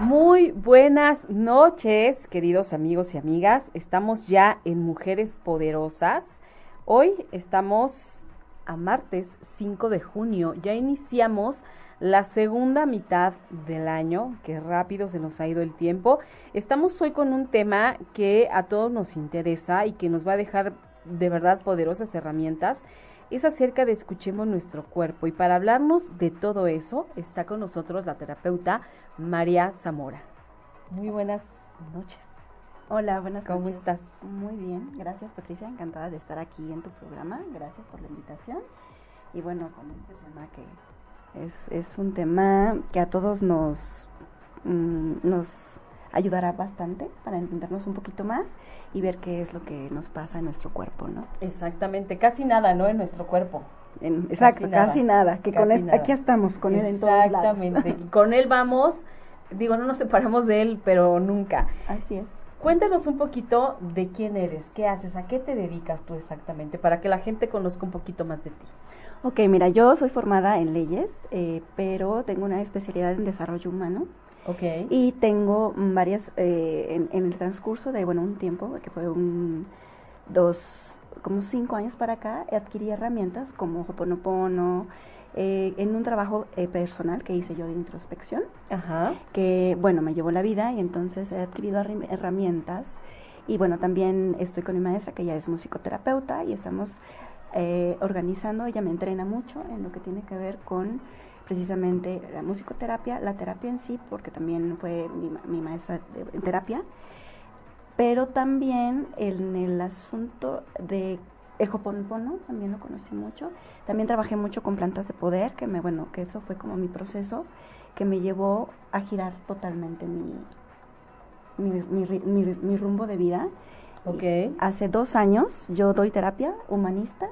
Muy buenas noches, queridos amigos y amigas. Estamos ya en Mujeres Poderosas. Hoy estamos a martes 5 de junio. Ya iniciamos la segunda mitad del año, que rápido se nos ha ido el tiempo. Estamos hoy con un tema que a todos nos interesa y que nos va a dejar de verdad poderosas herramientas. Es acerca de escuchemos nuestro cuerpo y para hablarnos de todo eso está con nosotros la terapeuta María Zamora. Muy buenas noches. Hola, buenas ¿Cómo noches. estás? Muy bien, gracias Patricia, encantada de estar aquí en tu programa, gracias por la invitación. Y bueno, con este tema que es, es un tema que a todos nos, mm, nos ayudará bastante para entendernos un poquito más y ver qué es lo que nos pasa en nuestro cuerpo, ¿no? Exactamente, casi nada, ¿no? En nuestro cuerpo. En- exacto, casi nada, que con él, nada. aquí estamos con él en todos lados. Exactamente. Con él vamos, digo, no nos separamos de él, pero nunca. Así es. Cuéntanos un poquito de quién eres, qué haces, a qué te dedicas tú exactamente, para que la gente conozca un poquito más de ti. Ok, mira, yo soy formada en leyes, eh, pero tengo una especialidad en desarrollo humano. Ok. Y tengo varias, eh, en, en el transcurso de, bueno, un tiempo, que fue un, dos, como cinco años para acá, adquirí herramientas como Hoponopono, eh, en un trabajo eh, personal que hice yo de introspección, Ajá. que, bueno, me llevó la vida y entonces he adquirido herramientas. Y bueno, también estoy con mi maestra, que ya es musicoterapeuta, y estamos eh, organizando, ella me entrena mucho en lo que tiene que ver con precisamente la musicoterapia, la terapia en sí, porque también fue mi, mi maestra de- en terapia, pero también en el asunto de el Hoponopono, también lo conocí mucho. También trabajé mucho con plantas de poder, que me, bueno, que eso fue como mi proceso, que me llevó a girar totalmente mi, mi, mi mi- mi rumbo de vida. Ok. Hace dos años yo doy terapia humanista,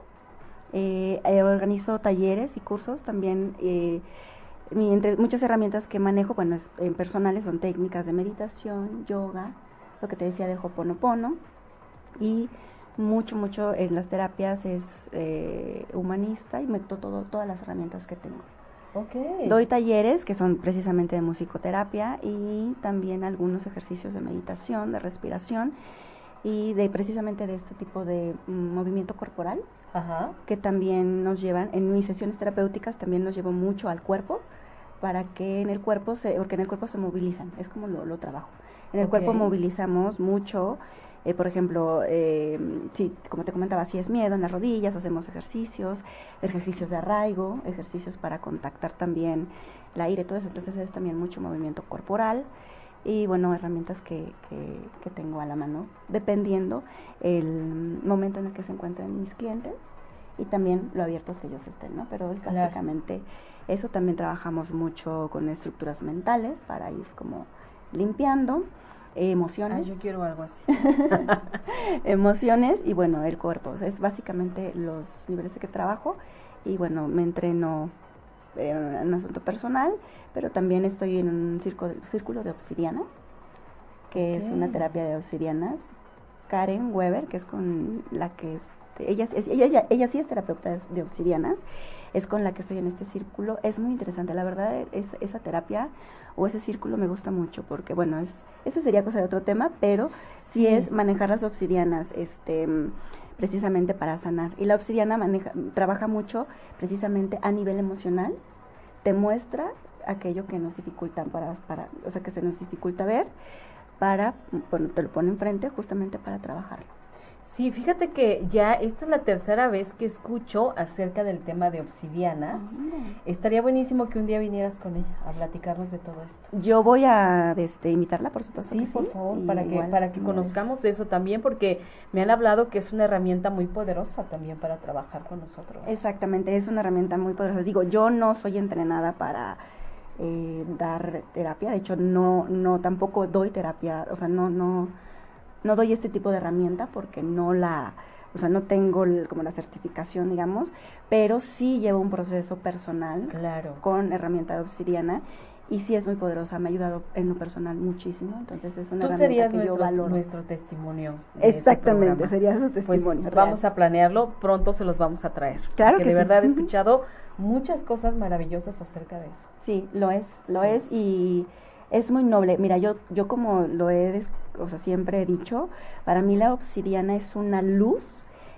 eh, eh, organizo talleres y cursos también. eh, mi- entre muchas herramientas que manejo, bueno, es- en personales son técnicas de meditación, yoga, lo que te decía de Hoponopono y mucho, mucho en las terapias es eh, humanista y meto todo, todas las herramientas que tengo. Ok. Doy talleres que son precisamente de musicoterapia y también algunos ejercicios de meditación, de respiración y de precisamente de este tipo de mm, movimiento corporal Ajá. que también nos llevan en mis sesiones terapéuticas también nos llevo mucho al cuerpo para que en el cuerpo se porque en el cuerpo se movilizan es como lo, lo trabajo en el cuerpo movilizamos mucho eh, por ejemplo eh, sí como te comentaba si es miedo en las rodillas hacemos ejercicios ejercicios de arraigo ejercicios para contactar también el aire todo eso entonces es también mucho movimiento corporal y bueno, herramientas que, que, que tengo a la mano, dependiendo el momento en el que se encuentren mis clientes y también lo abiertos que ellos estén, ¿no? Pero es Claro. básicamente eso, también trabajamos mucho con estructuras mentales para ir como limpiando eh, emociones, Ay, yo quiero algo así. emociones y bueno, el cuerpo, O sea, es básicamente los niveles que trabajo y bueno, me entreno en un asunto personal, pero también estoy en un circo- círculo de obsidianas, que es una terapia de obsidianas. Karen Weber, que es con la que es, ella, es- ella, ella, ella sí es terapeuta de, de obsidianas, es con la que estoy en este círculo. Es muy interesante, la verdad, es, esa terapia o ese círculo me gusta mucho, porque bueno, es ese sería cosa de otro tema, pero sí, Sí. es manejar las obsidianas, este precisamente para sanar. Y la obsidiana maneja, trabaja mucho precisamente a nivel emocional, te muestra aquello que nos dificulta para, para, o sea, que se nos dificulta ver, para, bueno, te lo pone enfrente justamente para trabajarlo. Sí, fíjate que ya esta es la tercera vez que escucho acerca del tema de obsidianas. Estaría buenísimo que un día vinieras con ella a platicarnos de todo esto. Yo voy a este, invitarla, por supuesto. Sí, que por favor, para que, para que no, conozcamos eso también, porque me han hablado que es una herramienta muy poderosa también para trabajar con nosotros. Exactamente, es una herramienta muy poderosa. Digo, yo no soy entrenada para eh, dar terapia, de hecho no, no tampoco doy terapia, o sea, no, no, no doy este tipo de herramienta porque no la, o sea, no tengo el- como la certificación, digamos, pero sí llevo un proceso personal Claro. con herramienta de obsidiana y sí es muy poderosa, me ha ayudado en lo personal muchísimo, entonces es una Tú herramienta serías que yo nuestro, valoro. nuestro testimonio. ese Exactamente, sería su Pues testimonio. vamos a planearlo, pronto se los vamos a traer. Claro porque que de sí. verdad he escuchado muchas cosas maravillosas acerca de eso. Sí, lo es, lo Sí. es y es muy noble. Mira, yo, yo como lo he, o sea, siempre he dicho, para mí la obsidiana es una luz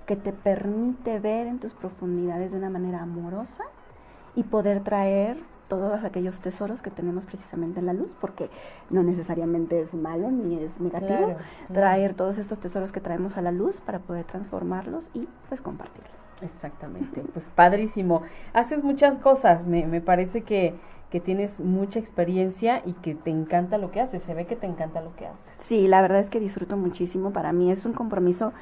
que te permite ver en tus profundidades de una manera amorosa y poder traer todos aquellos tesoros que tenemos precisamente en la luz, porque no necesariamente es malo ni es negativo, Claro, traer todos estos tesoros que traemos a la luz para poder transformarlos y pues compartirlos. Exactamente, pues padrísimo. Haces muchas cosas, me, me parece que, que tienes mucha experiencia y que te encanta lo que haces, se ve que te encanta lo que haces. Sí, la verdad es que disfruto muchísimo. Para mí es un compromiso,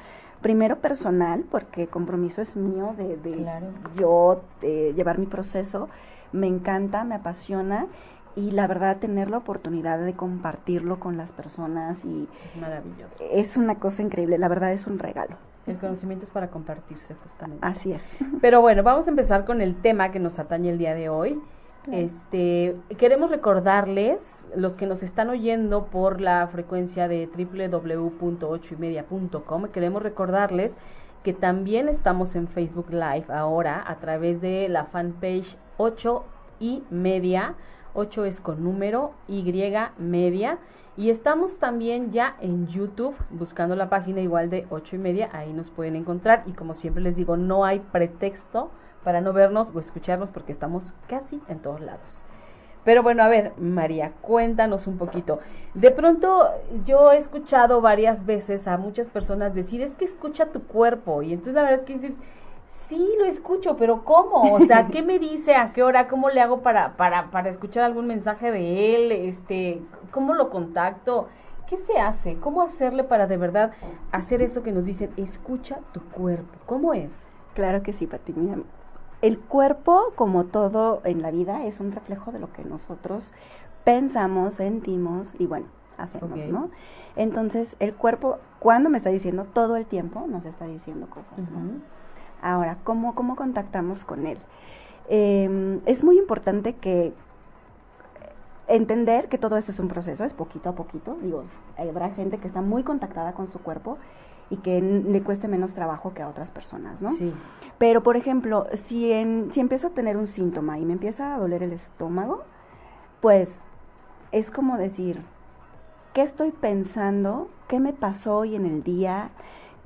primero personal, porque compromiso es mío de, de Claro. yo eh, llevar mi proceso. Me encanta, me apasiona y la verdad tener la oportunidad de compartirlo con las personas y Es maravilloso. es una cosa increíble. La verdad es un regalo. El conocimiento es para compartirse justamente. Así es. Pero bueno, vamos a empezar con el tema que nos atañe el día de hoy. Este, queremos recordarles, los que nos están oyendo por la frecuencia de www.ochoymedia.com, queremos recordarles que también estamos en Facebook Live ahora a través de la fanpage 8 y media, 8 es con número, Y media, y estamos también ya en YouTube buscando la página igual de 8 y media, ahí nos pueden encontrar y como siempre les digo, no hay pretexto para no vernos o escucharnos porque estamos casi en todos lados. Pero bueno, a ver, María, cuéntanos un poquito. De pronto yo he escuchado varias veces a muchas personas decir, es que escucha tu cuerpo. Y entonces la verdad es que dices, sí, lo escucho, pero ¿cómo? O sea, ¿qué me dice? ¿A qué hora? ¿Cómo le hago para, para, para escuchar algún mensaje de él? Este, ¿Cómo lo contacto? ¿Qué se hace? ¿Cómo hacerle para de verdad hacer eso que nos dicen, escucha tu cuerpo? ¿Cómo es? Claro que sí, Pati. El cuerpo, como todo en la vida, es un reflejo de lo que nosotros pensamos, sentimos y bueno, hacemos. ¿no? Entonces, el cuerpo, cuando me está diciendo todo el tiempo, nos está diciendo cosas, ¿no? Ahora, ¿cómo, cómo contactamos con él? Eh, es muy importante que entender que todo esto es un proceso, es poquito a poquito. Digo, habrá gente que está muy contactada con su cuerpo y que le cueste menos trabajo que a otras personas, ¿no? Sí. Pero, por ejemplo, si, en, si empiezo a tener un síntoma y me empieza a doler el estómago, pues es como decir, ¿qué estoy pensando? ¿Qué me pasó hoy en el día?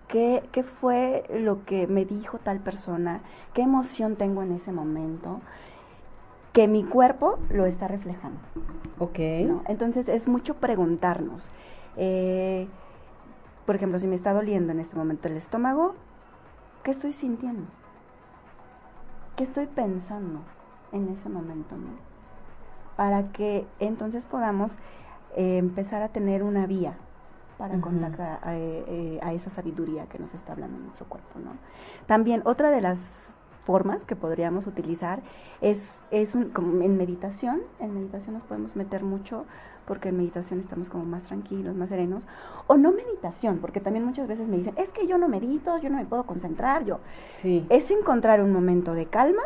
¿Qué, ¿Qué fue lo que me dijo tal persona? ¿Qué emoción tengo en ese momento? Que mi cuerpo lo está reflejando. Ok. ¿no? Entonces es mucho preguntarnos. eh, por ejemplo, si me está doliendo en este momento el estómago, ¿qué estoy sintiendo? ¿Qué estoy pensando en ese momento? ¿no? Para que entonces podamos eh, empezar a tener una vía para contactar a, eh, a esa sabiduría que nos está hablando nuestro cuerpo. ¿no? También otra de las formas que podríamos utilizar es, es un, como en meditación. En meditación nos podemos meter mucho porque en meditación estamos como más tranquilos, más serenos. O no meditación, porque también muchas veces me dicen, es que yo no medito, yo no me puedo concentrar, yo. Sí. Es encontrar un momento de calma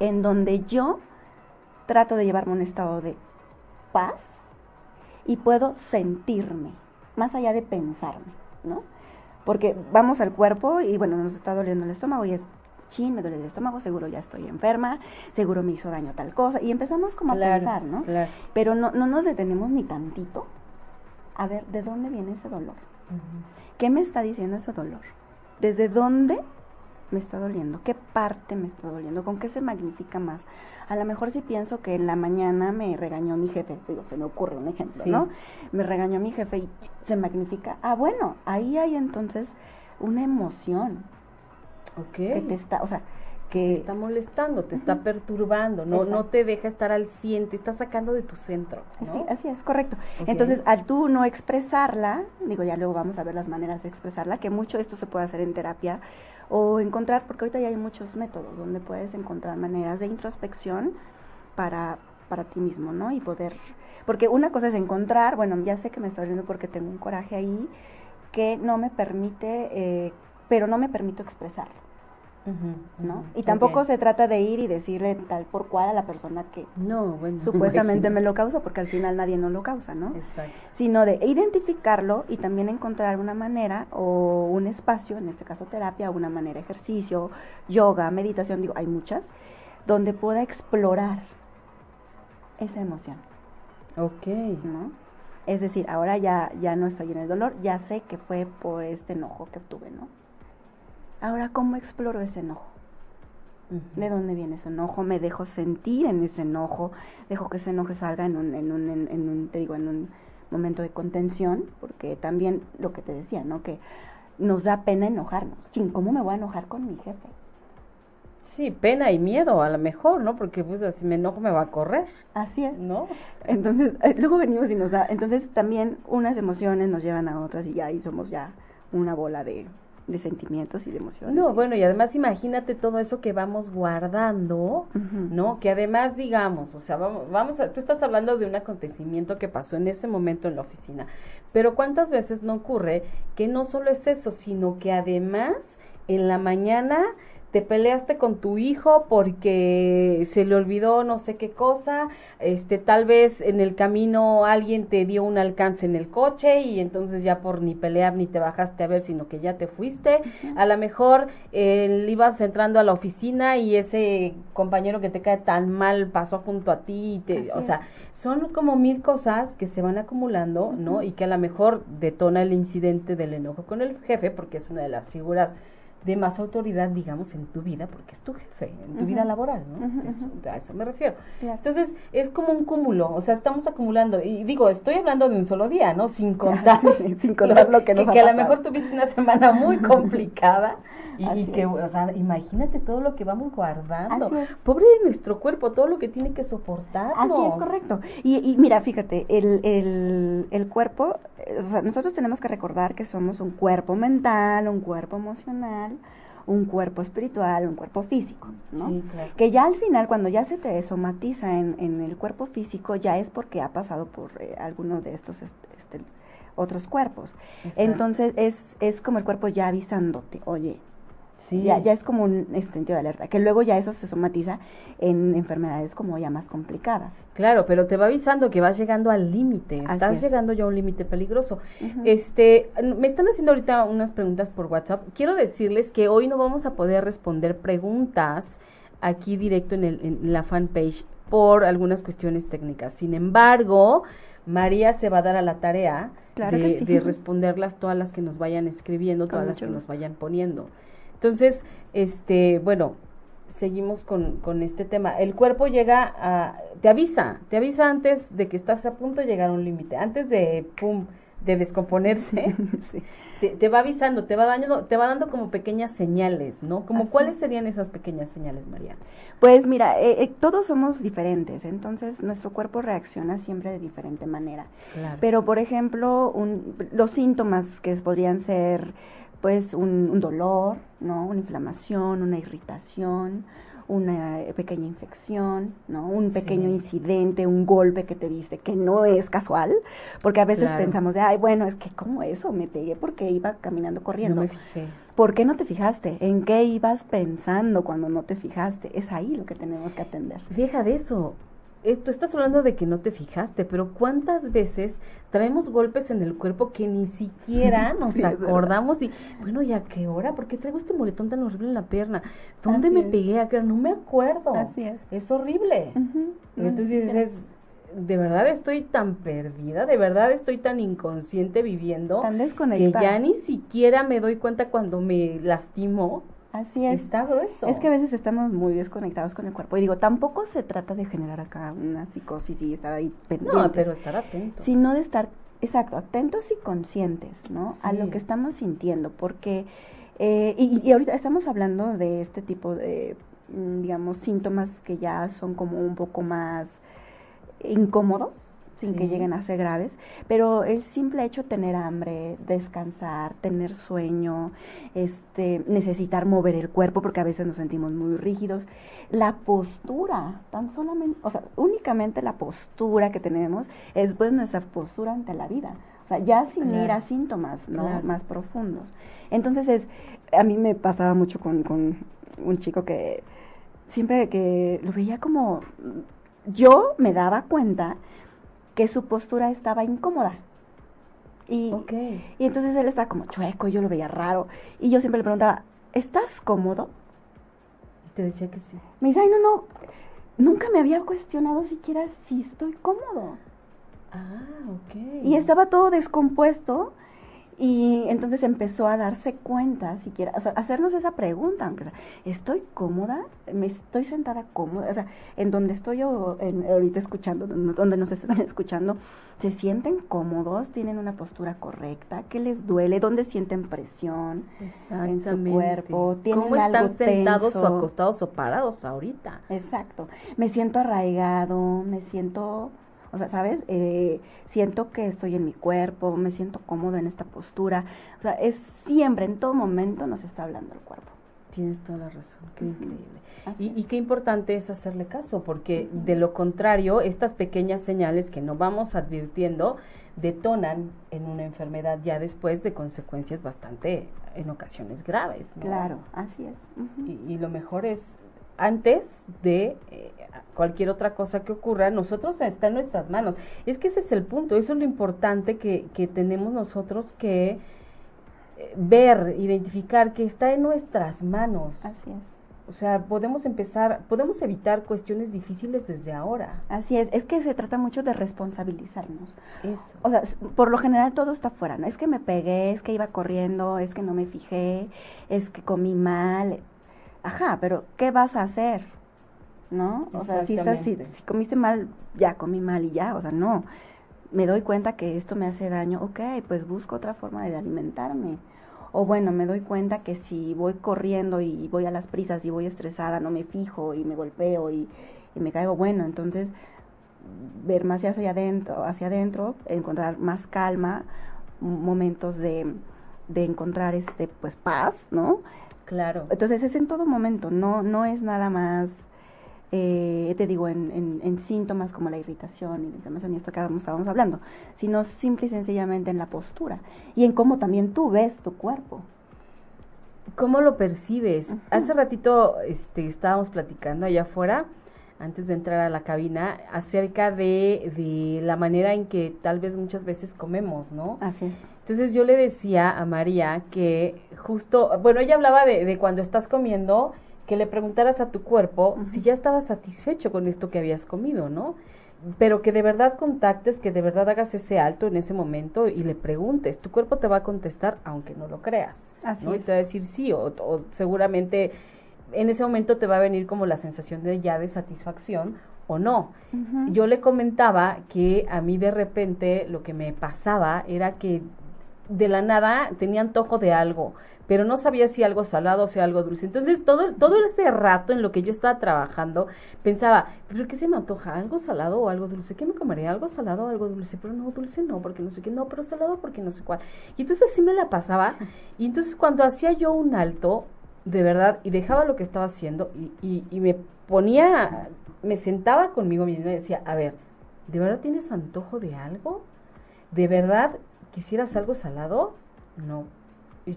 en donde yo trato de llevarme a un estado de paz y puedo sentirme, más allá de pensarme, ¿no? Porque vamos al cuerpo y bueno, nos está doliendo el estómago y es, chin, me duele el estómago, seguro ya estoy enferma, seguro me hizo daño tal cosa. Y empezamos como a pensar, ¿no? claro. Pero no, no nos detenemos ni tantito a ver de dónde viene ese dolor. ¿Qué me está diciendo ese dolor? ¿Desde dónde me está doliendo? ¿Qué parte me está doliendo? ¿Con qué se magnifica más? A lo mejor si pienso que en la mañana me regañó mi jefe, digo, se me ocurre un ejemplo, Sí. ¿no? Me regañó mi jefe y se magnifica. Ah, bueno, ahí hay entonces una emoción Ok. que te está, o sea, te que está molestando, te está perturbando, no, no te deja estar al 100, te está sacando de tu centro. ¿no? Así, así es, correcto. Entonces, al tú no expresarla, digo, ya luego vamos a ver las maneras de expresarla, que mucho esto se puede hacer en terapia o encontrar, porque ahorita ya hay muchos métodos donde puedes encontrar maneras de introspección para, para ti mismo, ¿no? Y poder, porque una cosa es encontrar, bueno, ya sé que me está doliendo porque tengo un coraje ahí que no me permite, eh, pero no me permito expresarlo. ¿No? Y tampoco se trata de ir y decirle tal por cual a la persona que No, bueno. supuestamente me lo causó, porque al final nadie nos lo causa, ¿no? Exacto. Sino de identificarlo y también encontrar una manera o un espacio, en este caso terapia, una manera ejercicio, yoga, meditación, digo, hay muchas, donde pueda explorar esa emoción, Ok. ¿no? Es decir, ahora ya, ya no estoy en el dolor, ya sé que fue por este enojo que tuve, ¿no? Ahora, ¿cómo exploro ese enojo? ¿De dónde viene ese enojo? Me dejo sentir en ese enojo, dejo que ese enojo salga en un, en un, en, en un, te digo, en un momento de contención, porque también lo que te decía, ¿no? Que nos da pena enojarnos. Chin, ¿cómo me voy a enojar con mi jefe? Sí, pena y miedo a lo mejor, ¿no? Porque pues si me enojo me va a correr, Así es. ¿no? Entonces, eh, luego venimos y nos da, entonces también unas emociones nos llevan a otras y ya ahí somos ya una bola de, de sentimientos y de emociones. No, bueno, y además imagínate todo eso que vamos guardando. ¿no? Que además digamos, o sea, vamos, vamos a, tú estás hablando de un acontecimiento que pasó en ese momento en la oficina, pero ¿cuántas veces no ocurre que no solo es eso, sino que además en la mañana te peleaste con tu hijo porque se le olvidó no sé qué cosa, este tal vez en el camino alguien te dio un alcance en el coche y entonces ya por ni pelear ni te bajaste a ver, sino que ya te fuiste. A lo mejor eh, ibas entrando a la oficina y ese compañero que te cae tan mal pasó junto a ti y te, Así o sea, son como mil cosas que se van acumulando, ¿no? Y que a lo mejor detona el incidente del enojo con el jefe porque es una de las figuras de más autoridad, digamos, en tu vida, porque es tu jefe, en tu vida laboral, ¿no? Eso- a eso me refiero. Claro. Entonces, es como un cúmulo, o sea, estamos acumulando, y digo, estoy hablando de un solo día, ¿no? Sin contar, Sí, sin contar lo que nos ha a lo mejor tuviste una semana muy complicada, y, que, es. o sea, imagínate todo lo que vamos guardando. Pobre de nuestro cuerpo, todo lo que tiene que soportar. Así es, correcto. Y, y mira, fíjate, el, el, el cuerpo, eh, o sea, nosotros tenemos que recordar que somos un cuerpo mental, un cuerpo emocional, un cuerpo espiritual, un cuerpo físico, ¿no? Sí, claro. Que ya al final, cuando ya se te somatiza en, en el cuerpo físico, ya es porque ha pasado por eh, alguno de estos este, este, otros cuerpos. Exacto. Entonces es, es como el cuerpo ya avisándote, oye, Sí. ya, ya es como un sentido de alerta, que luego ya eso se somatiza en enfermedades como ya más complicadas. Claro, pero te va avisando que vas llegando al límite, estás es. llegando ya a un límite peligroso. Este, me están haciendo ahorita unas preguntas por WhatsApp. Quiero decirles que hoy no vamos a poder responder preguntas aquí directo en, el, en la fanpage por algunas cuestiones técnicas. Sin embargo, María se va a dar a la tarea Claro de, que sí. de responderlas todas las que nos vayan escribiendo, Con todas las que nos vayan poniendo. Entonces, este, bueno, seguimos con, con este tema. El cuerpo llega a, te avisa, te avisa antes de que estás a punto de llegar a un límite, antes de, pum, de descomponerse, Sí. te, te va avisando, te va dando, te va dando como pequeñas señales, ¿no? Como Así cuáles es. serían esas pequeñas señales, María. Pues mira, eh, eh, todos somos diferentes, entonces nuestro cuerpo reacciona siempre de diferente manera. Claro. Pero, por ejemplo, un- los síntomas que podrían ser, pues, un, un dolor, ¿no? Una inflamación, una irritación, una pequeña infección, ¿no? Un pequeño Sí. incidente, un golpe que te diste, que no es casual, porque a veces Claro. pensamos de, ay, bueno, es que, ¿cómo eso? Me pegué porque iba caminando no corriendo. me fijé. ¿Por qué no te fijaste? ¿En qué ibas pensando cuando no te fijaste? Es ahí lo que tenemos que atender. Deja de eso. Eh, Tú estás hablando de que no te fijaste, pero ¿cuántas veces traemos golpes en el cuerpo que ni siquiera nos Sí, acordamos? Y bueno, ¿y a qué hora? ¿Por qué traigo este moretón tan horrible en la pierna? ¿Dónde Así me es. pegué? ¿A qué hora? No me acuerdo. Así es. Es horrible. Entonces dices, de verdad estoy tan perdida, de verdad estoy tan inconsciente viviendo Tan que ya ni siquiera me doy cuenta cuando me lastimo, Así es. Está grueso. Es que a veces estamos muy desconectados con el cuerpo. Y digo, tampoco se trata de generar acá una psicosis y estar ahí pendientes. No, pero estar atentos. Sino de estar, exacto, atentos y conscientes, ¿no? A lo que estamos sintiendo. Porque, eh, y, y ahorita estamos hablando de este tipo de, mm, digamos, síntomas que ya son como un poco más incómodos, sin que lleguen a ser graves, pero el simple hecho de tener hambre, descansar, tener sueño, este, necesitar mover el cuerpo porque a veces nos sentimos muy rígidos, la postura, tan solamente, o sea, únicamente la postura que tenemos es pues nuestra postura ante la vida, o sea, ya sin ir a síntomas, ¿no? Claro. Más profundos. Entonces es, a mí me pasaba mucho con, con un chico que siempre que lo veía como, yo me daba cuenta que su postura estaba incómoda. Y, Ok. y entonces él estaba como chueco, y yo lo veía raro. Y yo siempre le preguntaba, ¿estás cómodo? Y te decía que sí. Me dice, ay, no, no, nunca me había cuestionado siquiera si estoy cómodo. Ah, ok. Y estaba todo descompuesto. Y entonces empezó a darse cuenta, siquiera, o sea, hacernos esa pregunta, aunque sea, ¿estoy cómoda? ¿Me estoy sentada cómoda? O sea, en donde estoy yo en- ahorita escuchando, donde nos están escuchando, ¿se sienten cómodos? ¿Tienen una postura correcta? ¿Qué les duele? ¿Dónde sienten presión? Exactamente. cuerpo, tienen ¿Cómo están algo sentados tenso. o acostados o parados ahorita? Exacto. Me siento arraigado, me siento, o sea, ¿sabes? Eh, siento que estoy en mi cuerpo, me siento cómodo en esta postura. O sea, es siempre, en todo momento nos está hablando el cuerpo. Tienes toda la razón, qué increíble. Y, y qué importante es hacerle caso, porque de lo contrario, estas pequeñas señales que no vamos advirtiendo detonan en una enfermedad ya después de consecuencias bastante, en ocasiones, graves. ¿no? Claro, así es. Y lo mejor es, antes de eh, cualquier otra cosa que ocurra, nosotros está en nuestras manos. Es que ese es el punto, eso es lo importante que, que tenemos nosotros que eh, ver, identificar que está en nuestras manos. Así es. O sea, podemos empezar, podemos evitar cuestiones difíciles desde ahora. Así es. Es que se trata mucho de responsabilizarnos. Eso. O sea, por lo general todo está fuera, ¿no? Es que me pegué, es que iba corriendo, es que no me fijé, es que comí mal. Ajá, pero ¿qué vas a hacer? ¿No? O sea, si, estás, si, comiste mal, ya comí mal y ya, o sea, no. Me doy cuenta que esto me hace daño, ok, pues busco otra forma de alimentarme. O bueno, me doy cuenta que si voy corriendo y voy a las prisas y voy estresada, no me fijo y me golpeo y, y me caigo, bueno, entonces ver más hacia adentro, hacia adentro, encontrar más calma, momentos de, de encontrar este pues paz, ¿no? Claro. Entonces es en todo momento, no, no es nada más, eh, te digo, en, en, en síntomas como la irritación y la inflamación y esto que estábamos hablando, sino simple y sencillamente en la postura y en cómo también tú ves tu cuerpo. ¿Cómo lo percibes? Hace ratito este, estábamos platicando allá afuera, antes de entrar a la cabina, acerca de, de la manera en que tal vez muchas veces comemos, ¿no? Así es. Entonces yo le decía a María que justo, bueno, ella hablaba de, de cuando estás comiendo, que le preguntaras a tu cuerpo si ya estabas satisfecho con esto que habías comido, ¿no? Pero que de verdad contactes, que de verdad hagas ese alto en ese momento y le preguntes. Tu cuerpo te va a contestar aunque no lo creas. Así ¿no? Y te va a decir sí, o, o seguramente en ese momento te va a venir como la sensación de ya de satisfacción o no. Yo le comentaba que a mí de repente lo que me pasaba era que de la nada tenía antojo de algo, pero no sabía si algo salado o si algo dulce. Entonces todo, todo ese rato en lo que yo estaba trabajando pensaba, pero ¿qué se me antoja? ¿Algo salado o algo dulce? ¿Qué me comería? ¿Algo salado o algo dulce? Pero no, dulce no, porque no sé qué, no, pero salado porque no sé cuál. Y entonces así me la pasaba. Y entonces cuando hacía yo un alto, de verdad, y dejaba lo que estaba haciendo y me ponía, me sentaba conmigo misma y decía, a ver, ¿de verdad tienes antojo de algo? ¿De verdad quisieras algo salado? No. Y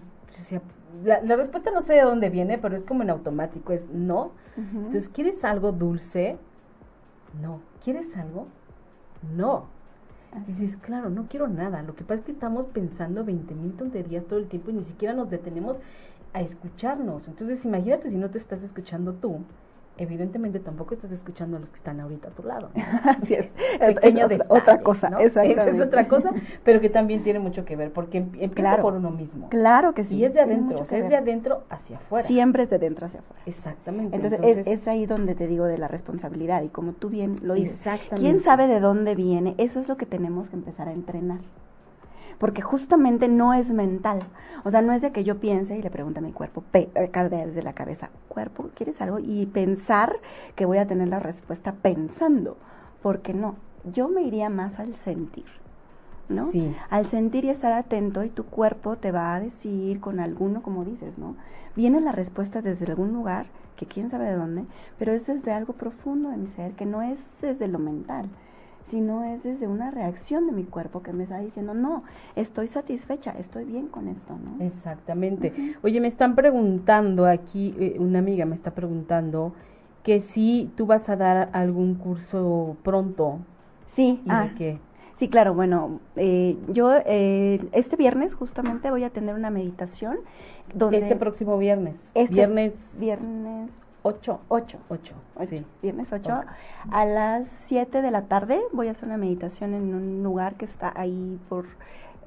la, la respuesta no sé de dónde viene, pero es como en automático, es no. Entonces, ¿quieres algo dulce? No. ¿Quieres algo? No. Dices, claro, no quiero nada. Lo que pasa es que estamos pensando 20 mil tonterías todo el tiempo y ni siquiera nos detenemos a escucharnos. Entonces, imagínate si no te estás escuchando tú evidentemente tampoco estás escuchando a los que están ahorita a tu lado. Así es. Pequeño es detalle, otra cosa. Esa es otra cosa, pero que también tiene mucho que ver, porque em- empieza Claro. por uno mismo. Claro que sí. Y es de adentro, o sea, es de adentro hacia afuera. Siempre es de dentro hacia afuera. Exactamente. Entonces, es, es ahí donde te digo de la responsabilidad y como tú bien lo dices. ¿Quién sabe de dónde viene? Eso es lo que tenemos que empezar a entrenar. Porque justamente no es mental. O sea, no es de que yo piense y le pregunte a mi cuerpo, acá desde la cabeza, cuerpo, ¿quieres algo? Y pensar que voy a tener la respuesta pensando. Porque no, yo me iría más al sentir. ¿no? Sí. Al sentir y estar atento y tu cuerpo te va a decir con alguno, como dices, ¿no? Viene la respuesta desde algún lugar, que quién sabe de dónde, pero es desde algo profundo de mi ser, que no es desde lo mental, sino es desde una reacción de mi cuerpo que me está diciendo, no, estoy satisfecha, estoy bien con esto, ¿no? Exactamente. Oye, me están preguntando aquí, eh, una amiga me está preguntando que si tú vas a dar algún curso pronto. Sí, ¿Y ah, de qué? sí, claro, bueno, eh, yo eh, este viernes justamente voy a tener una meditación donde... Este próximo viernes. Este viernes Viernes 8. 8. 8. Ocho, Sí. Viernes 8. Ok. A las 7 de la tarde voy a hacer una meditación en un lugar que está ahí por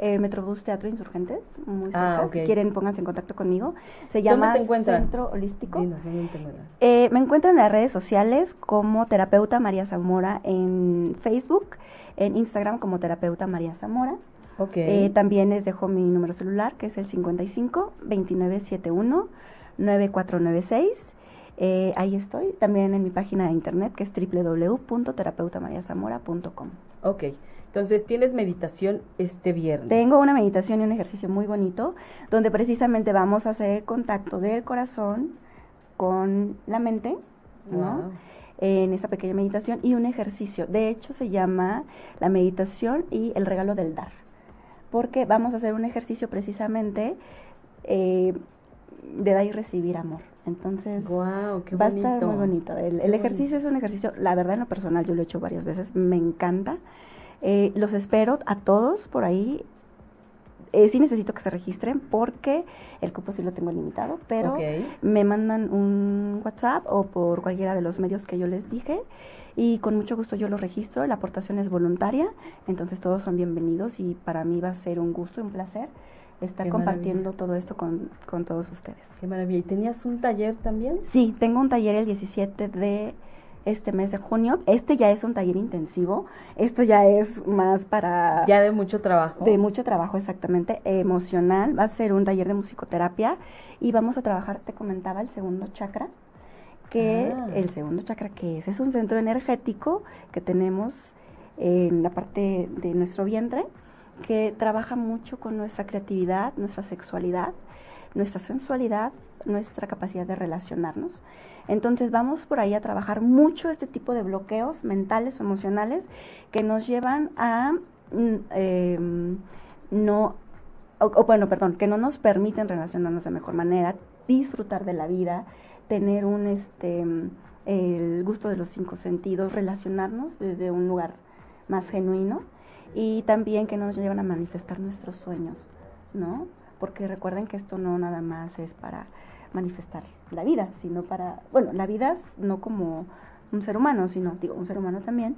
eh, Metrobús Teatro Insurgentes, muy Ah, cerca. ok. Si quieren, pónganse en contacto conmigo. Se ¿Dónde llama te? Centro Holístico. Dinos, ¿dónde te encuentran? Eh, me encuentran en las redes sociales como terapeuta María Zamora en Facebook, en Instagram como terapeuta María Zamora. Ok. Eh, también les dejo mi número celular que es el 55 2971 9496. Eh, ahí estoy. También en mi página de internet que es www.terapeutamariazamora.com. ok. Entonces, tienes meditación este viernes. Tengo una meditación y un ejercicio muy bonito donde precisamente vamos a hacer el contacto del corazón con la mente, ¿no? En esa pequeña meditación y un ejercicio. De hecho, se llama la meditación y el regalo del dar. Porque vamos a hacer un ejercicio precisamente eh, de dar y recibir amor. Entonces, qué va a estar muy bonito. El, ejercicio es un ejercicio, la verdad, en lo personal, yo lo he hecho varias veces, me encanta. Eh, los espero a todos por ahí. Eh, sí necesito que se registren porque el cupo sí lo tengo limitado, pero me mandan un WhatsApp o por cualquiera de los medios que yo les dije y con mucho gusto yo lo registro. La aportación es voluntaria, entonces todos son bienvenidos y para mí va a ser un gusto y un placer estar Qué compartiendo todo esto con, con todos ustedes. Qué maravilla. ¿Y tenías un taller también? Sí, tengo un taller el 17 de este mes de junio. Este ya es un taller intensivo. Esto ya es más para Ya de mucho trabajo. de mucho trabajo exactamente emocional. Va a ser un taller de musicoterapia y vamos a trabajar, te comentaba, el segundo chakra. Que Ah. el segundo chakra que es es un centro energético que tenemos en la parte de nuestro vientre que trabaja mucho con nuestra creatividad, nuestra sexualidad, nuestra sensualidad, nuestra capacidad de relacionarnos. Entonces vamos por ahí a trabajar mucho este tipo de bloqueos mentales o emocionales que nos llevan a em, no, o bueno, perdón, que no nos permiten relacionarnos de mejor manera, disfrutar de la vida, tener un este mm, el gusto de los cinco sentidos, relacionarnos desde un lugar más genuino y también que nos llevan a manifestar nuestros sueños, ¿no? Porque recuerden que esto no nada más es para manifestar la vida, sino para, bueno, la vida no como un ser humano, sino, digo, un ser humano también,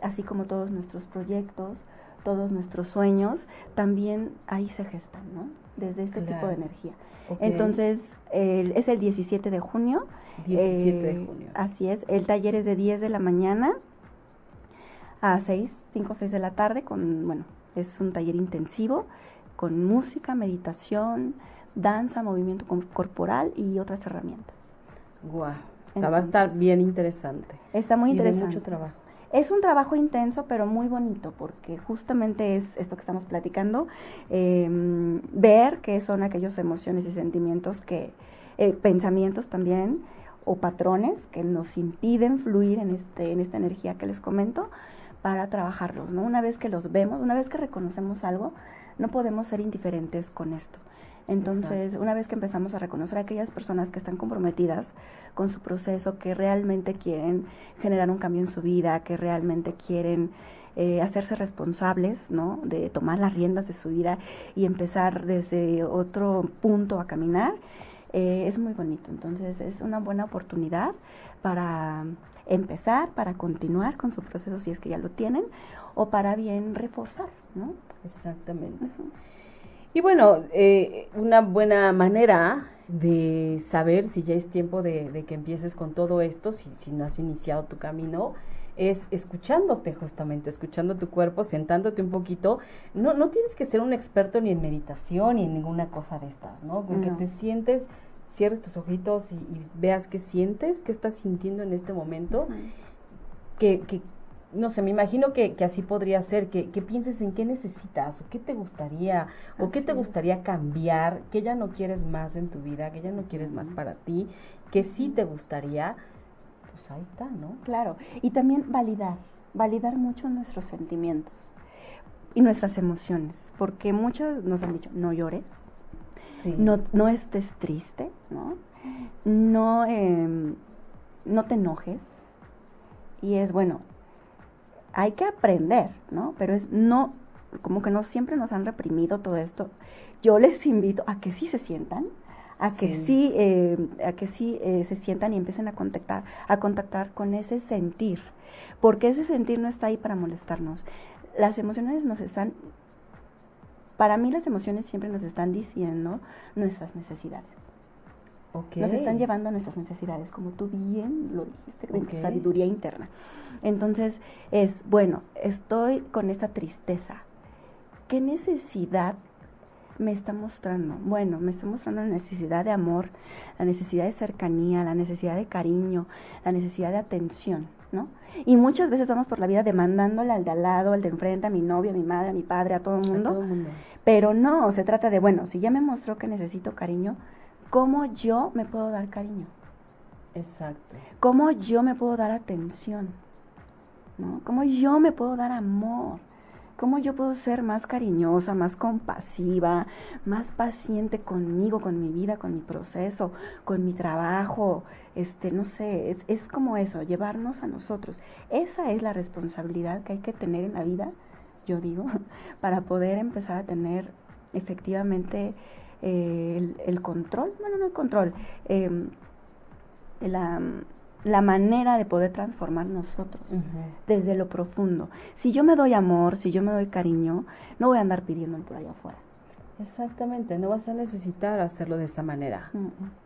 así como todos nuestros proyectos, todos nuestros sueños, también ahí se gestan, ¿no? Desde este tipo de energía. Entonces, el- es el 17 de junio. 17 de Eh, junio. Así es. El taller es de 10 de la mañana a 6, 5 o 6 de la tarde con, bueno, es un taller intensivo con música, meditación, danza, movimiento corporal y otras herramientas. Guau. O sea, va a estar bien interesante. Está muy y interesante. de mucho trabajo. Es un trabajo intenso, pero muy bonito, porque justamente es esto que estamos platicando, eh, ver qué son aquellas emociones y sentimientos que, eh, pensamientos también, o patrones que nos impiden fluir en, este, en esta energía que les comento, para trabajarlos, ¿no? Una vez que los vemos, una vez que reconocemos algo, no podemos ser indiferentes con esto. Entonces, una vez que empezamos a reconocer a aquellas personas que están comprometidas con su proceso, que realmente quieren generar un cambio en su vida, que realmente quieren eh, hacerse responsables, ¿no? De tomar las riendas de su vida y empezar desde otro punto a caminar, eh, es muy bonito. Entonces es una buena oportunidad para empezar, para continuar con su proceso si es que ya lo tienen, o para bien reforzar, ¿no? Exactamente. Y bueno, eh, una buena manera de saber si ya es tiempo de, que empieces con todo esto, si, si no has iniciado tu camino, es escuchándote justamente, escuchando tu cuerpo, sentándote un poquito. No, no tienes que ser un experto ni en meditación ni en ninguna cosa de estas, ¿no? Porque te sientes, cierres tus ojitos y, veas qué sientes, qué estás sintiendo en este momento, que, que, no sé, me imagino que, que así podría ser, que, que, pienses en qué necesitas o qué te gustaría o qué te gustaría cambiar, que ya no quieres más en tu vida, que ya no quieres más para ti, que sí te gustaría, pues ahí está, ¿no? Claro, y también validar, validar mucho nuestros sentimientos y nuestras emociones, porque muchos nos han dicho, no llores, no, no estés triste, ¿no? No, eh, no te enojes. Y es bueno, hay que aprender, ¿no? Pero es no, como que no siempre nos han reprimido todo esto. Yo les invito a que sí se sientan, a que sí, eh, a que sí eh, se sientan y empiecen a contactar, a contactar con ese sentir, porque ese sentir no está ahí para molestarnos. Las emociones nos están, para mí las emociones siempre nos están diciendo nuestras necesidades. Nos están llevando a nuestras necesidades, como tú bien lo dijiste, de tu sabiduría interna. Entonces es, bueno, estoy con esta tristeza. ¿Qué necesidad me está mostrando? Bueno, me está mostrando la necesidad de amor, la necesidad de cercanía, la necesidad de cariño, la necesidad de atención, ¿no? Y muchas veces vamos por la vida demandándole al de al lado, al de enfrente, a mi novia, a mi madre, a mi padre, a todo el mundo. A todo mundo. Pero no, se trata de, bueno, si ya me mostró que necesito cariño, cómo yo me puedo dar cariño. Exacto. Cómo yo me puedo dar atención. ¿no? Cómo yo me puedo dar amor. Cómo yo puedo ser más cariñosa, más compasiva, más paciente conmigo, con mi vida, con mi proceso, con mi trabajo. Este, no sé, es, como eso, llevarnos a nosotros. Esa es la responsabilidad que hay que tener en la vida, yo digo, para poder empezar a tener efectivamente eh, el, control, bueno, no el control, em, la, la, manera de poder transformar nosotros desde lo profundo. Si yo me doy amor, si yo me doy cariño, no voy a andar pidiendo por allá afuera. Exactamente, no vas a necesitar hacerlo de esa manera,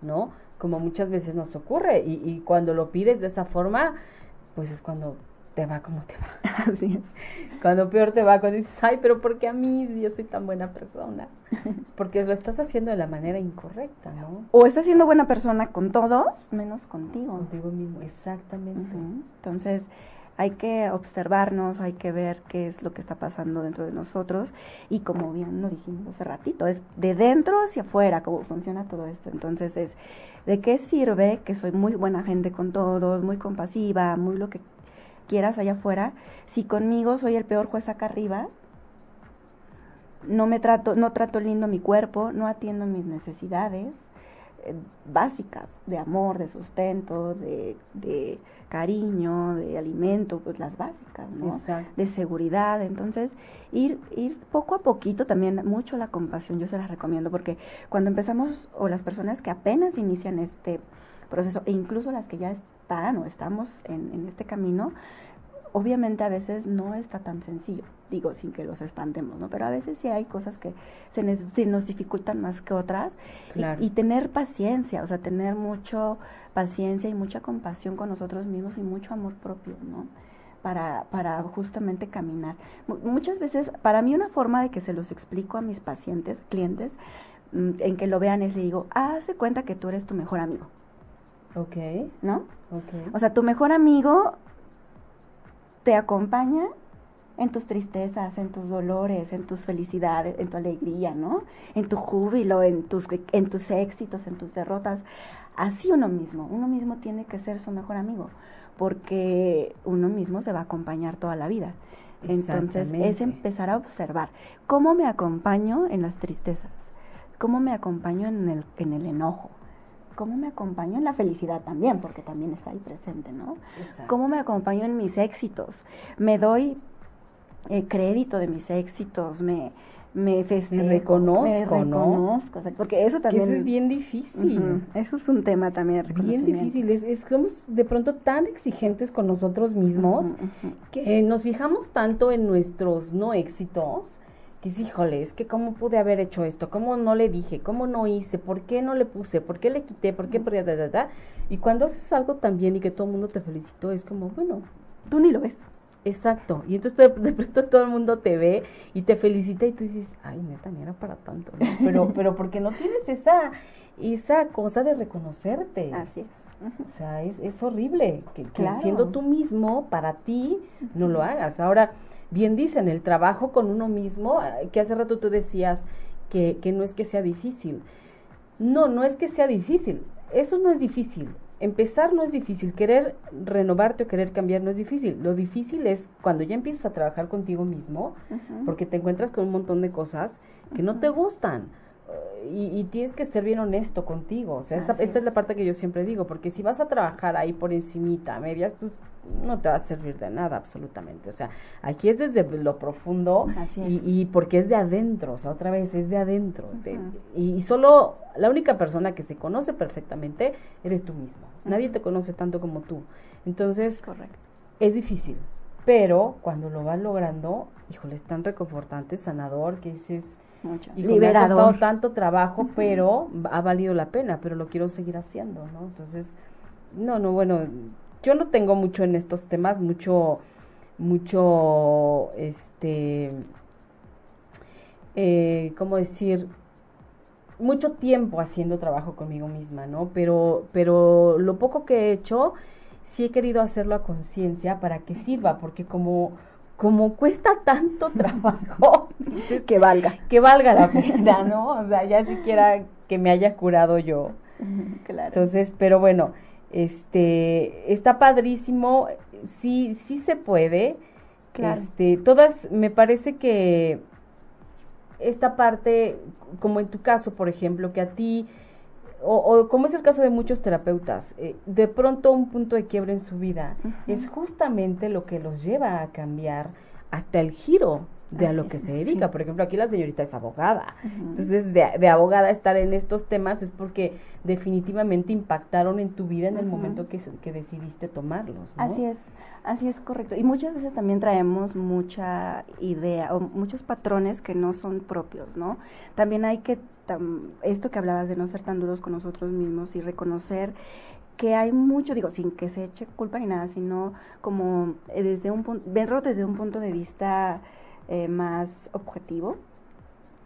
¿no? Como muchas veces nos ocurre y, y cuando lo pides de esa forma, pues es cuando te va como te va. Así es. Cuando peor te va, cuando dices, ay, pero ¿por qué a mí si yo soy tan buena persona? Porque lo estás haciendo de la manera incorrecta, ¿no? O estás siendo buena persona con todos, menos contigo. Contigo mismo, exactamente. Entonces, hay que observarnos, hay que ver qué es lo que está pasando dentro de nosotros y como bien lo dijimos hace ratito, es de dentro hacia afuera cómo funciona todo esto. Entonces es, ¿de qué sirve que soy muy buena gente con todos, muy compasiva, muy lo que quieras allá afuera, si conmigo soy el peor juez acá arriba, no me trato, no trato lindo mi cuerpo, no atiendo mis necesidades eh, básicas de amor, de sustento, de, de, cariño, de alimento, pues las básicas, ¿no? De seguridad. Entonces, ir, ir poco a poquito también, mucho la compasión, yo se las recomiendo, porque cuando empezamos, o las personas que apenas inician este proceso, e incluso las que ya están o estamos en, en este camino, obviamente a veces no está tan sencillo, digo, sin que los espantemos, ¿no? Pero a veces sí hay cosas que se, se nos dificultan más que otras y, tener paciencia, o sea, tener mucho paciencia y mucha compasión con nosotros mismos y mucho amor propio, ¿no? Para, para justamente caminar. muchas veces, para mí una forma de que se los explico a mis pacientes, clientes, mm, en que lo vean es, le digo, haz de cuenta que tú eres tu mejor amigo. Ok. ¿No? Ok. O sea, tu mejor amigo te acompaña en tus tristezas, en tus dolores, en tus felicidades, en tu alegría, ¿no? En tu júbilo, en tus, en tus éxitos, en tus derrotas. Así uno mismo, uno mismo tiene que ser su mejor amigo, porque uno mismo se va a acompañar toda la vida. Entonces es empezar a observar cómo me acompaño en las tristezas, cómo me acompaño en el, en el enojo, cómo me acompaño en la felicidad también, porque también está ahí presente, ¿no? Cómo me acompaño en mis éxitos, me doy eh, crédito de mis éxitos, me, me festejo, me reconozco, me reconozco, ¿no? porque eso también eso es bien difícil. Eso es un tema también bien difícil, es, es, somos de pronto tan exigentes con nosotros mismos que nos fijamos tanto en nuestros no éxitos que es, híjole, es que cómo pude haber hecho esto, cómo no le dije, cómo no hice, por qué no le puse, por qué le quité, por qué, da, da, da, y cuando haces algo tan bien y que todo el mundo te felicitó, es como, bueno, tú ni lo ves. Exacto. Y entonces de, pronto todo el mundo te ve y te felicita y tú dices, ay, neta, ni era para tanto, ¿no? Pero, pero porque no tienes esa, esa cosa de reconocerte. Así es. O sea, es, es horrible que, siendo tú mismo, para ti, no lo hagas. Ahora, bien dicen, el trabajo con uno mismo, eh, que hace rato tú decías que, que no es que sea difícil. No, no es que sea difícil. Eso no es difícil empezar no es difícil, querer renovarte o querer cambiar no es difícil. Lo difícil es cuando ya empiezas a trabajar contigo mismo, porque te encuentras con un montón de cosas que no te gustan. Y, tienes que ser bien honesto contigo. O sea, esta es. la parte que yo siempre digo, porque si vas a trabajar ahí por encimita, medias, pues no te va a servir de nada absolutamente. O sea, aquí es desde lo profundo y, y, porque es de adentro, o sea, otra vez es de adentro. y, solo la única persona que se conoce perfectamente eres tú mismo. Nadie te conoce tanto como tú. Entonces, Correcto. es difícil. Pero cuando lo vas logrando, híjole, es tan reconfortante, sanador, que dices, Mucho. y Liberador. ha costado tanto trabajo, pero ha valido la pena, pero lo quiero seguir haciendo, ¿no? Entonces, no, no, bueno, yo no tengo mucho en estos temas, mucho, mucho, este, eh, ¿cómo decir? Mucho tiempo haciendo trabajo conmigo misma, ¿no? Pero, pero lo poco que he hecho, sí he querido hacerlo a conciencia para que sirva, porque como, como cuesta tanto trabajo, que valga. Que valga la pena, ¿no? O sea, ya siquiera que me haya curado yo. Claro. Entonces, pero bueno, este, está padrísimo, sí, sí se puede. Claro. Este, todas, me parece que esta parte, como en tu caso, por ejemplo, que a ti, o, como es el caso de muchos terapeutas, eh, de pronto un punto de quiebre en su vida es justamente lo que los lleva a cambiar hasta el giro de a lo que se dedica. Por ejemplo, aquí la señorita es abogada. Entonces, de, de, abogada estar en estos temas es porque definitivamente impactaron en tu vida en el momento que, que decidiste tomarlos. Así es, así es correcto. Y muchas veces también traemos mucha idea o muchos patrones que no son propios, ¿no? También hay que, esto que hablabas de no ser tan duros con nosotros mismos y reconocer que hay mucho, digo, sin que se eche culpa ni nada, sino como eh, desde un punto, verlo desde un punto de vista eh, más objetivo.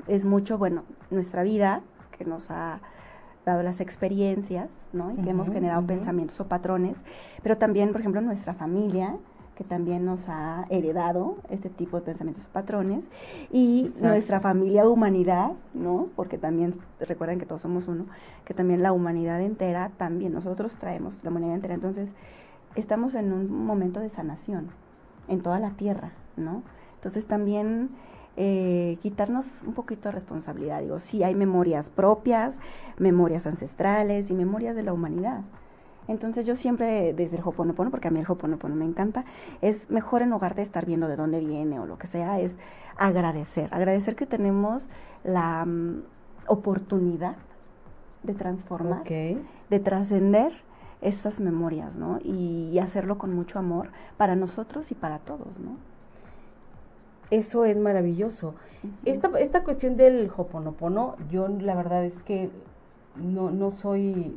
Es mucho, bueno, nuestra vida que nos ha dado las experiencias, ¿no? Y que hemos generado pensamientos o patrones, pero también, por ejemplo, nuestra familia, que también nos ha heredado este tipo de pensamientos o patrones, y nuestra familia humanidad, ¿no? Porque también, recuerden que todos somos uno, que también la humanidad entera, también nosotros traemos la humanidad entera, entonces estamos en un momento de sanación en toda la tierra, ¿no? Entonces también eh, quitarnos un poquito de responsabilidad. Digo, sí hay memorias propias, memorias ancestrales y memorias de la humanidad. Entonces yo siempre desde el Hoponopono, porque a mí el Hoponopono me encanta, es mejor en lugar de estar viendo de dónde viene o lo que sea, es agradecer. Agradecer que tenemos la mm, oportunidad de transformar, de trascender estas memorias, ¿no? y hacerlo con mucho amor para nosotros y para todos, ¿no? Eso es maravilloso. esta, esta cuestión del hoponopono, yo la verdad es que no, no soy,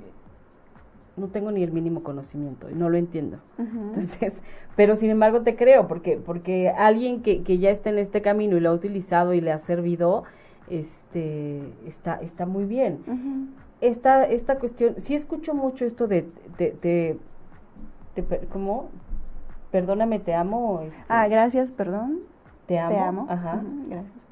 no tengo ni el mínimo conocimiento y no lo entiendo. Entonces, pero sin embargo te creo, porque, porque alguien que, que ya está en este camino y lo ha utilizado y le ha servido, este, está, está muy bien. esta, esta cuestión, sí escucho mucho esto de, de, de, ¿cómo? Perdóname, te amo. Este ah, gracias, perdón. Te amo. Ajá.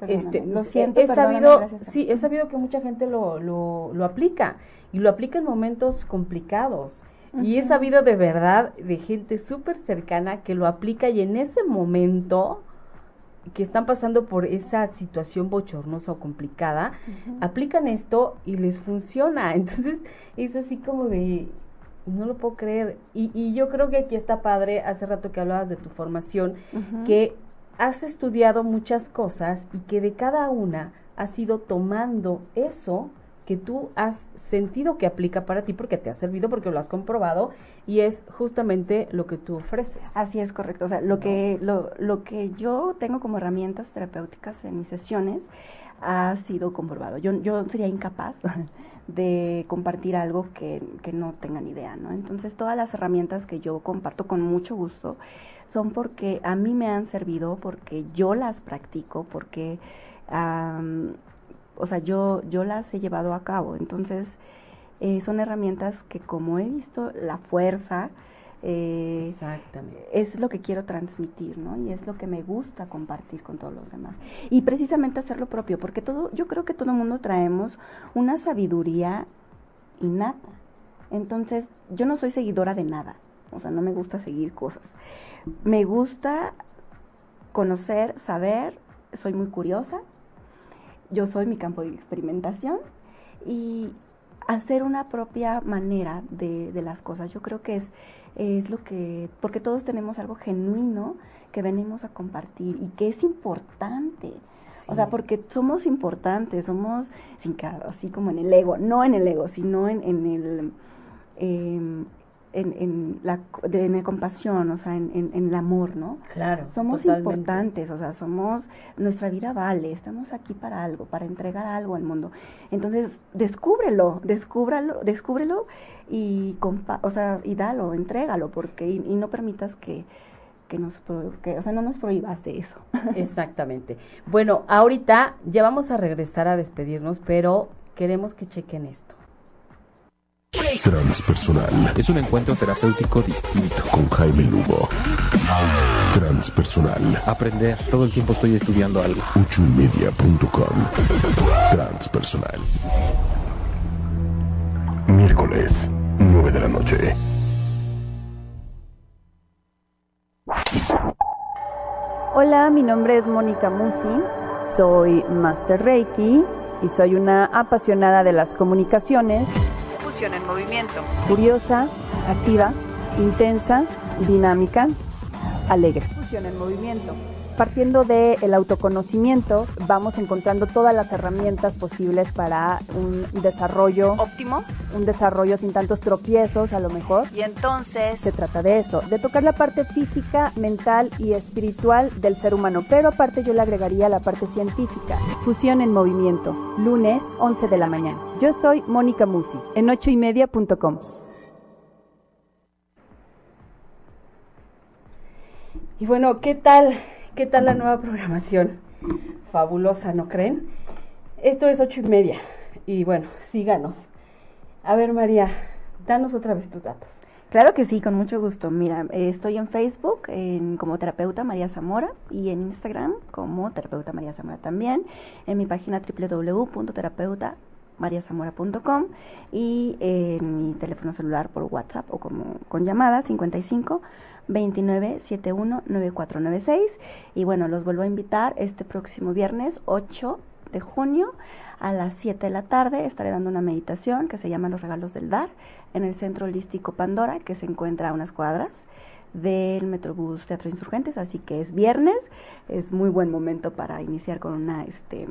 este, lo siento, he sabido, sí, he sabido que mucha gente lo, lo, lo aplica y lo aplica en momentos complicados. Y he sabido de verdad de gente súper cercana que lo aplica y en ese momento que están pasando por esa situación bochornosa o complicada, aplican esto y les funciona. Entonces es así como de, no lo puedo creer. Y, y yo creo que aquí está padre, hace rato que hablabas de tu formación, que has estudiado muchas cosas y que de cada una has ido tomando eso que tú has sentido que aplica para ti porque te ha servido, porque lo has comprobado y es justamente lo que tú ofreces. Así es correcto. O sea, lo que, lo, lo que yo tengo como herramientas terapéuticas en mis sesiones ha sido comprobado. Yo, yo sería incapaz de compartir algo que, que no tengan idea, ¿no? Entonces, todas las herramientas que yo comparto con mucho gusto son porque a mí me han servido, porque yo las practico, porque o sea, yo, yo las he llevado a cabo. Entonces, eh, son herramientas que como he visto la fuerza, eh, es lo que quiero transmitir, ¿no? Y es lo que me gusta compartir con todos los demás. Y precisamente hacerlo propio, porque todo, yo creo que todo el mundo traemos una sabiduría innata. Entonces, yo no soy seguidora de nada, o sea, no me gusta seguir cosas. Me gusta conocer, saber, soy muy curiosa, yo soy mi campo de experimentación y hacer una propia manera de, de las cosas. Yo creo que es, es lo que, porque todos tenemos algo genuino que venimos a compartir y que es importante. O sea, porque somos importantes, somos, sin así como en el ego, no en el ego, sino en, en el, eh, en, en, la, de, compasión, o sea, en, en, el amor, ¿no? Claro. Somos importantes, o sea, somos, nuestra vida vale, estamos aquí para algo, para entregar algo al mundo. Entonces, descúbrelo, descúbralo, descúbrelo y, compa o sea, y dalo, entrégalo, porque, y, no permitas que, que nos, que, o sea, no nos prohíbas de eso. Exactamente. Bueno, ahorita ya vamos a regresar a despedirnos, pero queremos que chequen esto. Transpersonal. Es un encuentro terapéutico distinto. Con Jaime Lugo. Transpersonal. Aprender. Todo el tiempo estoy estudiando algo. Uchumedia.com. Transpersonal. Miércoles, 9 de la noche. Hola, mi nombre es Mónica Musi. Soy Master Reiki y soy una apasionada de las comunicaciones en movimiento. Curiosa, activa, intensa, dinámica, alegre. Fusión en movimiento. Partiendo del el autoconocimiento, vamos encontrando todas las herramientas posibles para un desarrollo óptimo, un desarrollo sin tantos tropiezos a lo mejor. Y entonces se trata de eso, de tocar la parte física, mental y espiritual del ser humano, pero aparte yo le agregaría la parte científica. Fusión en movimiento, lunes 11 de la mañana. Yo soy Mónica Musi, en ochoymedia.com. Y bueno, ¿qué tal? ¿Qué tal la nueva programación? Fabulosa, ¿no creen? Esto es ocho y media. Y bueno, síganos. A ver, María, danos otra vez tus datos. Claro que sí, con mucho gusto. Mira, estoy en Facebook en, como terapeuta María Zamora y en Instagram como terapeuta María Zamora también. En mi página www.terapeutamariazamora.com y en mi teléfono celular por WhatsApp o como con llamada 55 2971-9496. Y bueno, los vuelvo a invitar este próximo viernes 8 de junio a las 7 de la tarde. Estaré dando una meditación que se llama Los Regalos del Dar en el Centro Holístico Pandora, que se encuentra a unas cuadras del Metrobús Teatro Insurgentes. Así que es viernes, es muy buen momento para iniciar con una este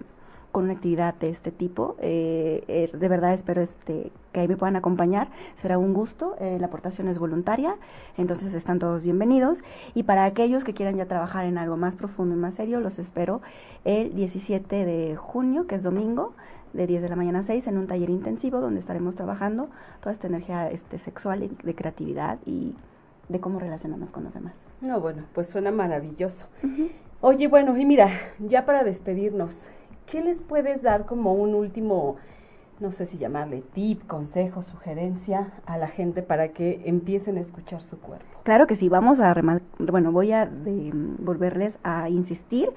con una actividad de este tipo. Eh, eh, de verdad espero este, que ahí me puedan acompañar. Será un gusto. Eh, la aportación es voluntaria, entonces están todos bienvenidos. Y para aquellos que quieran ya trabajar en algo más profundo y más serio, los espero el 17 de junio, que es domingo, de 10 de la mañana a 6, en un taller intensivo donde estaremos trabajando toda esta energía este, sexual, de creatividad y de cómo relacionarnos con los demás. No, bueno, pues suena maravilloso. Oye, bueno, y mira, ya para despedirnos, ¿qué les puedes dar como un último, no sé si llamarle tip, consejo, sugerencia a la gente para que empiecen a escuchar su cuerpo? Claro que sí, vamos a bueno, voy a volverles a insistir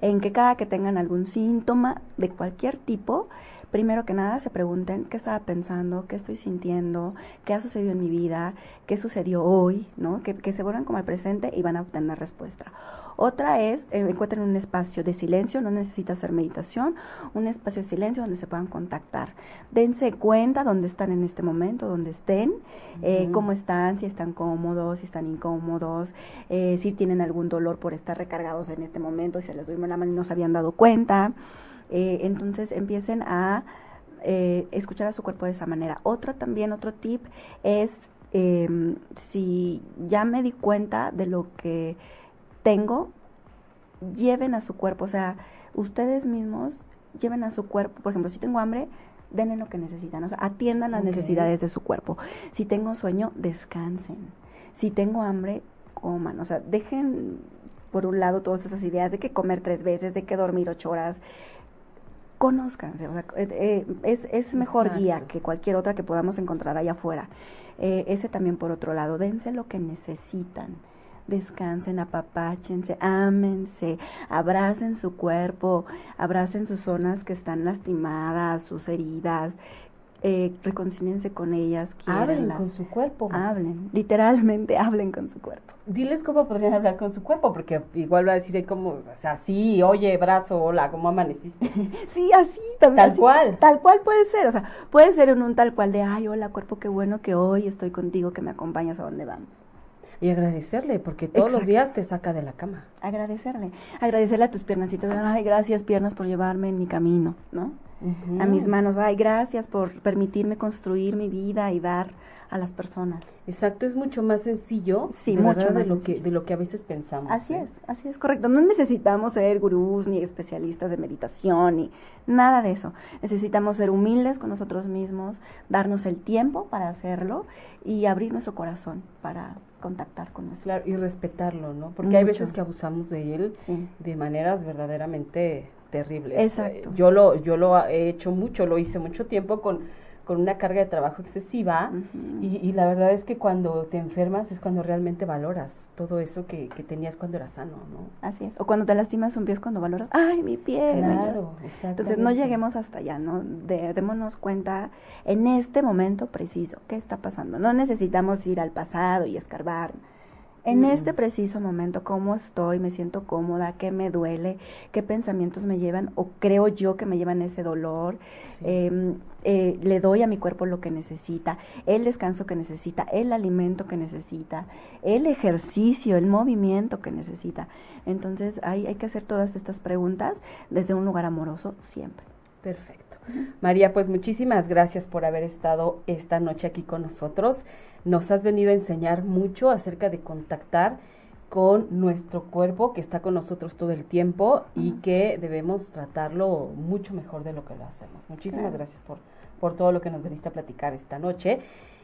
en que cada que tengan algún síntoma de cualquier tipo, primero que nada se pregunten qué estaba pensando, qué estoy sintiendo, qué ha sucedido en mi vida, qué sucedió hoy, ¿no? Que, que se vuelvan como al presente y van a obtener respuesta. Otra es, eh, encuentren un espacio de silencio, no necesita hacer meditación, un espacio de silencio donde se puedan contactar. Dense cuenta dónde están en este momento, dónde estén, eh, cómo están, si están cómodos, si están incómodos, eh, si tienen algún dolor por estar recargados en este momento, si se les duerme la mano y no se habían dado cuenta. entonces empiecen a escuchar a su cuerpo de esa manera. Otro también, otro tip es eh, si ya me di cuenta de lo que tengo, lleven a su cuerpo, o sea, ustedes mismos lleven a su cuerpo, por ejemplo, si tengo hambre, denle lo que necesitan, o sea, atiendan las necesidades de su cuerpo. Si tengo sueño, descansen. Si tengo hambre, coman, o sea, dejen por un lado todas esas ideas de que comer tres veces, de que dormir ocho horas, conózcanse, o sea, eh, eh, es, es mejor guía que cualquier otra que podamos encontrar allá afuera. Eh, ese también por otro lado, dense lo que necesitan descansen, apapáchense, ámense, abracen su cuerpo, abracen sus zonas que están lastimadas, sus heridas, eh, reconcíliense con ellas. Hablen con su cuerpo. Hablen, literalmente hablen con su cuerpo. Diles cómo podrían hablar con su cuerpo, porque igual va a decir como, o sea, sí, oye, brazo, hola, ¿cómo amaneciste? sí, así también. Tal cual. Tal cual puede ser, o sea, puede ser en un tal cual de, ay, hola, cuerpo, qué bueno que hoy estoy contigo, que me acompañas a donde vamos. Y agradecerle, porque todos los días te saca de la cama. Agradecerle, agradecerle a tus piernacitas, ay, gracias piernas por llevarme en mi camino, ¿no? a mis manos. Ay, gracias por permitirme construir mi vida y dar a las personas. Exacto, es mucho más sencillo sí, mucho de lo que de lo que a veces pensamos. Así ¿eh? es, así es correcto. No necesitamos ser gurús ni especialistas de meditación ni nada de eso. Necesitamos ser humildes con nosotros mismos, darnos el tiempo para hacerlo y abrir nuestro corazón para contactar con nosotros. Claro, y respetarlo, ¿no? Porque hay veces que abusamos de él de maneras verdaderamente terribles. Exacto. yo lo yo lo he hecho mucho, lo hice mucho tiempo con con una carga de trabajo excesiva y, la verdad es que cuando te enfermas es cuando realmente valoras todo eso que, que, tenías cuando eras sano, ¿no? Así es. O cuando te lastimas un pie es cuando valoras, ay, mi pie. Claro, exacto. Entonces no lleguemos hasta allá, ¿no? De, démonos cuenta en este momento preciso qué está pasando. No necesitamos ir al pasado y escarbar en este preciso momento, cómo estoy, me siento cómoda, qué me duele, qué pensamientos me llevan o creo yo que me llevan ese dolor, em, eh, le doy a mi cuerpo lo que necesita, el descanso que necesita, el alimento que necesita, el ejercicio, el movimiento que necesita. Entonces hay, hay que hacer todas estas preguntas desde un lugar amoroso siempre. Perfecto. María, pues muchísimas gracias por haber estado esta noche aquí con nosotros nos has venido a enseñar mucho acerca de contactar con nuestro cuerpo que está con nosotros todo el tiempo y que debemos tratarlo mucho mejor de lo que lo hacemos. Muchísimas gracias por, por todo lo que nos veniste a platicar esta noche.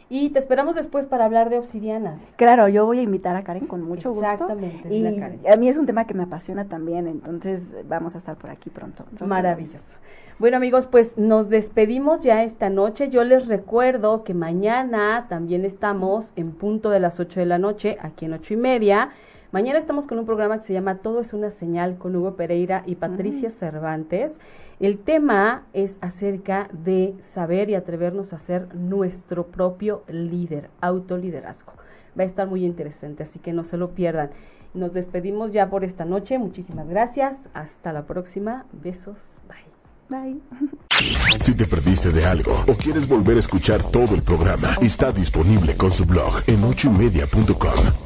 Y te esperamos después para hablar de obsidianas. Claro, yo voy a invitar a Karen con mucho gusto. Exactamente. Y a mí es un tema que me apasiona también, entonces vamos a estar por aquí pronto. Maravilloso. Bueno amigos, pues nos despedimos ya esta noche. Yo les recuerdo que mañana también estamos en punto de las 8 de la noche, aquí en ocho y media. Mañana estamos con un programa que se llama Todo es una señal con Hugo Pereira y Patricia Cervantes. El tema es acerca de saber y atrevernos a ser nuestro propio líder, autoliderazgo. Va a estar muy interesante, así que no se lo pierdan. Nos despedimos ya por esta noche. Muchísimas gracias. Hasta la próxima. Besos. Bye. Bye. Si te perdiste de algo o quieres volver a escuchar todo el programa, está disponible con su blog en ochoymedia.com.